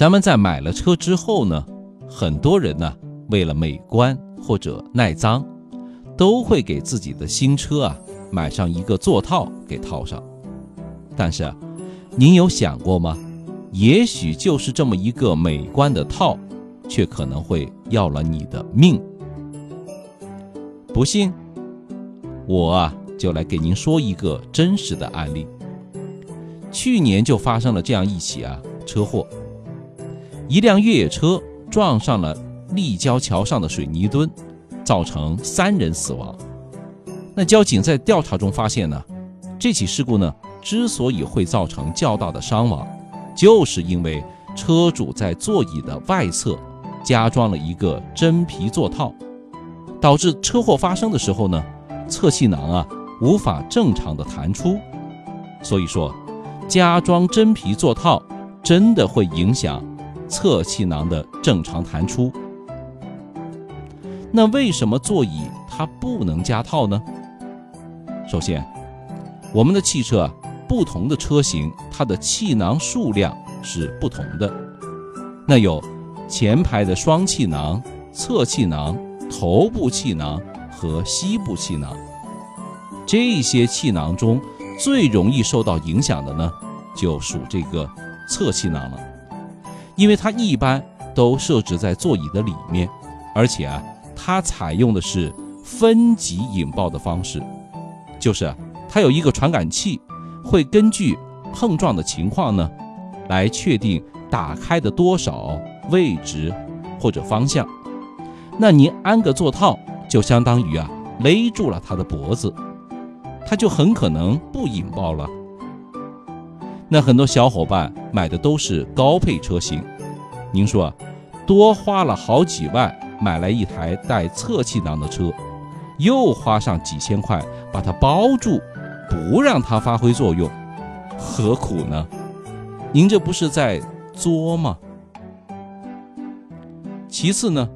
咱们在买了车之后呢，很多人呢为了美观或者耐脏，都会给自己的新车啊买上一个座套给套上。但是，您有想过吗？也许就是这么一个美观的套，却可能会要了你的命。不信，我啊就来给您说一个真实的案例。去年就发生了这样一起啊车祸，一辆越野车撞上了立交桥上的水泥墩，造成三人死亡。那交警在调查中发现呢，这起事故呢之所以会造成较大的伤亡。就是因为车主在座椅的外侧加装了一个真皮座套，导致车祸发生的时候呢，侧气囊啊无法正常的弹出。所以说，加装真皮座套真的会影响侧气囊的正常弹出。那为什么座椅它不能加套呢？首先，我们的汽车啊。不同的车型，它的气囊数量是不同的。那有前排的双气囊、侧气囊、头部气囊和膝部气囊。这些气囊中最容易受到影响的呢，就属这个侧气囊了，因为它一般都设置在座椅的里面，而且啊，它采用的是分级引爆的方式，就是它有一个传感器。会根据碰撞的情况呢，来确定打开的多少位置或者方向。那您安个座套，就相当于啊勒住了他的脖子，他就很可能不引爆了。那很多小伙伴买的都是高配车型，您说多花了好几万买来一台带侧气囊的车，又花上几千块把它包住。不让它发挥作用，何苦呢？您这不是在作吗？其次呢，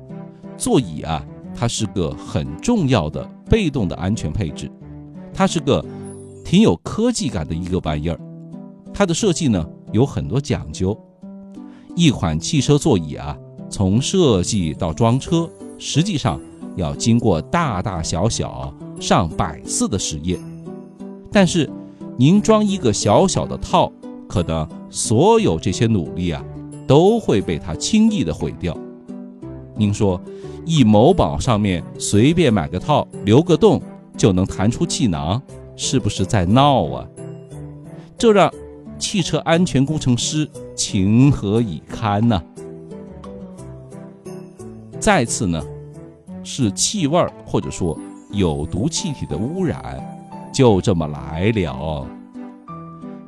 座椅啊，它是个很重要的被动的安全配置，它是个挺有科技感的一个玩意儿。它的设计呢有很多讲究，一款汽车座椅啊，从设计到装车，实际上要经过大大小小上百次的实验。但是，您装一个小小的套，可能所有这些努力啊，都会被它轻易的毁掉。您说，一某宝上面随便买个套，留个洞就能弹出气囊，是不是在闹啊？这让汽车安全工程师情何以堪呢？再次呢，是气味或者说有毒气体的污染。就这么来了。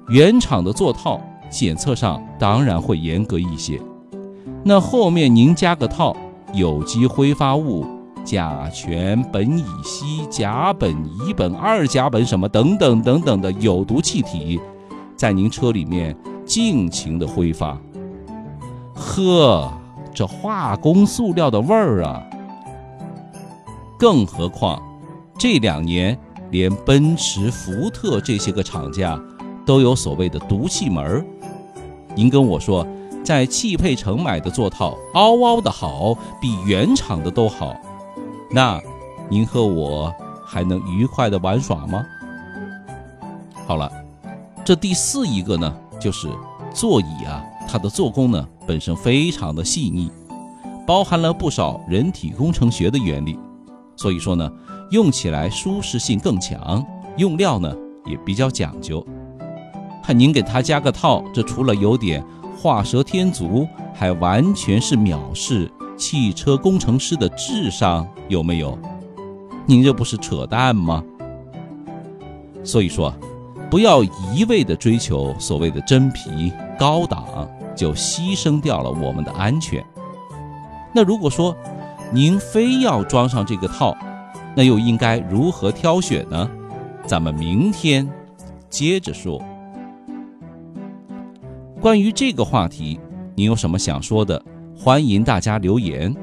原厂的座套检测上当然会严格一些，那后面您加个套，有机挥发物、甲醛、苯乙烯、甲苯、乙苯、二甲苯什么等等等等的有毒气体，在您车里面尽情的挥发。呵，这化工塑料的味儿啊！更何况这两年。连奔驰、福特这些个厂家都有所谓的毒气门儿。您跟我说，在汽配城买的座套嗷嗷的好，比原厂的都好，那您和我还能愉快的玩耍吗？好了，这第四一个呢，就是座椅啊，它的做工呢本身非常的细腻，包含了不少人体工程学的原理，所以说呢。用起来舒适性更强，用料呢也比较讲究。看您给它加个套，这除了有点画蛇添足，还完全是藐视汽车工程师的智商，有没有？您这不是扯淡吗？所以说，不要一味的追求所谓的真皮高档，就牺牲掉了我们的安全。那如果说您非要装上这个套，那又应该如何挑选呢？咱们明天接着说。关于这个话题，您有什么想说的？欢迎大家留言，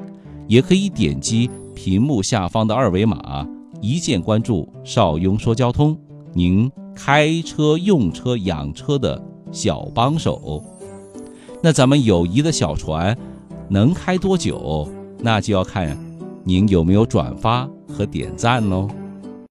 也可以点击屏幕下方的二维码，一键关注邵雍说交通，您开车、用车、养车的小帮手。那咱们友谊的小船能开多久，那就要看您有没有转发和点赞喽。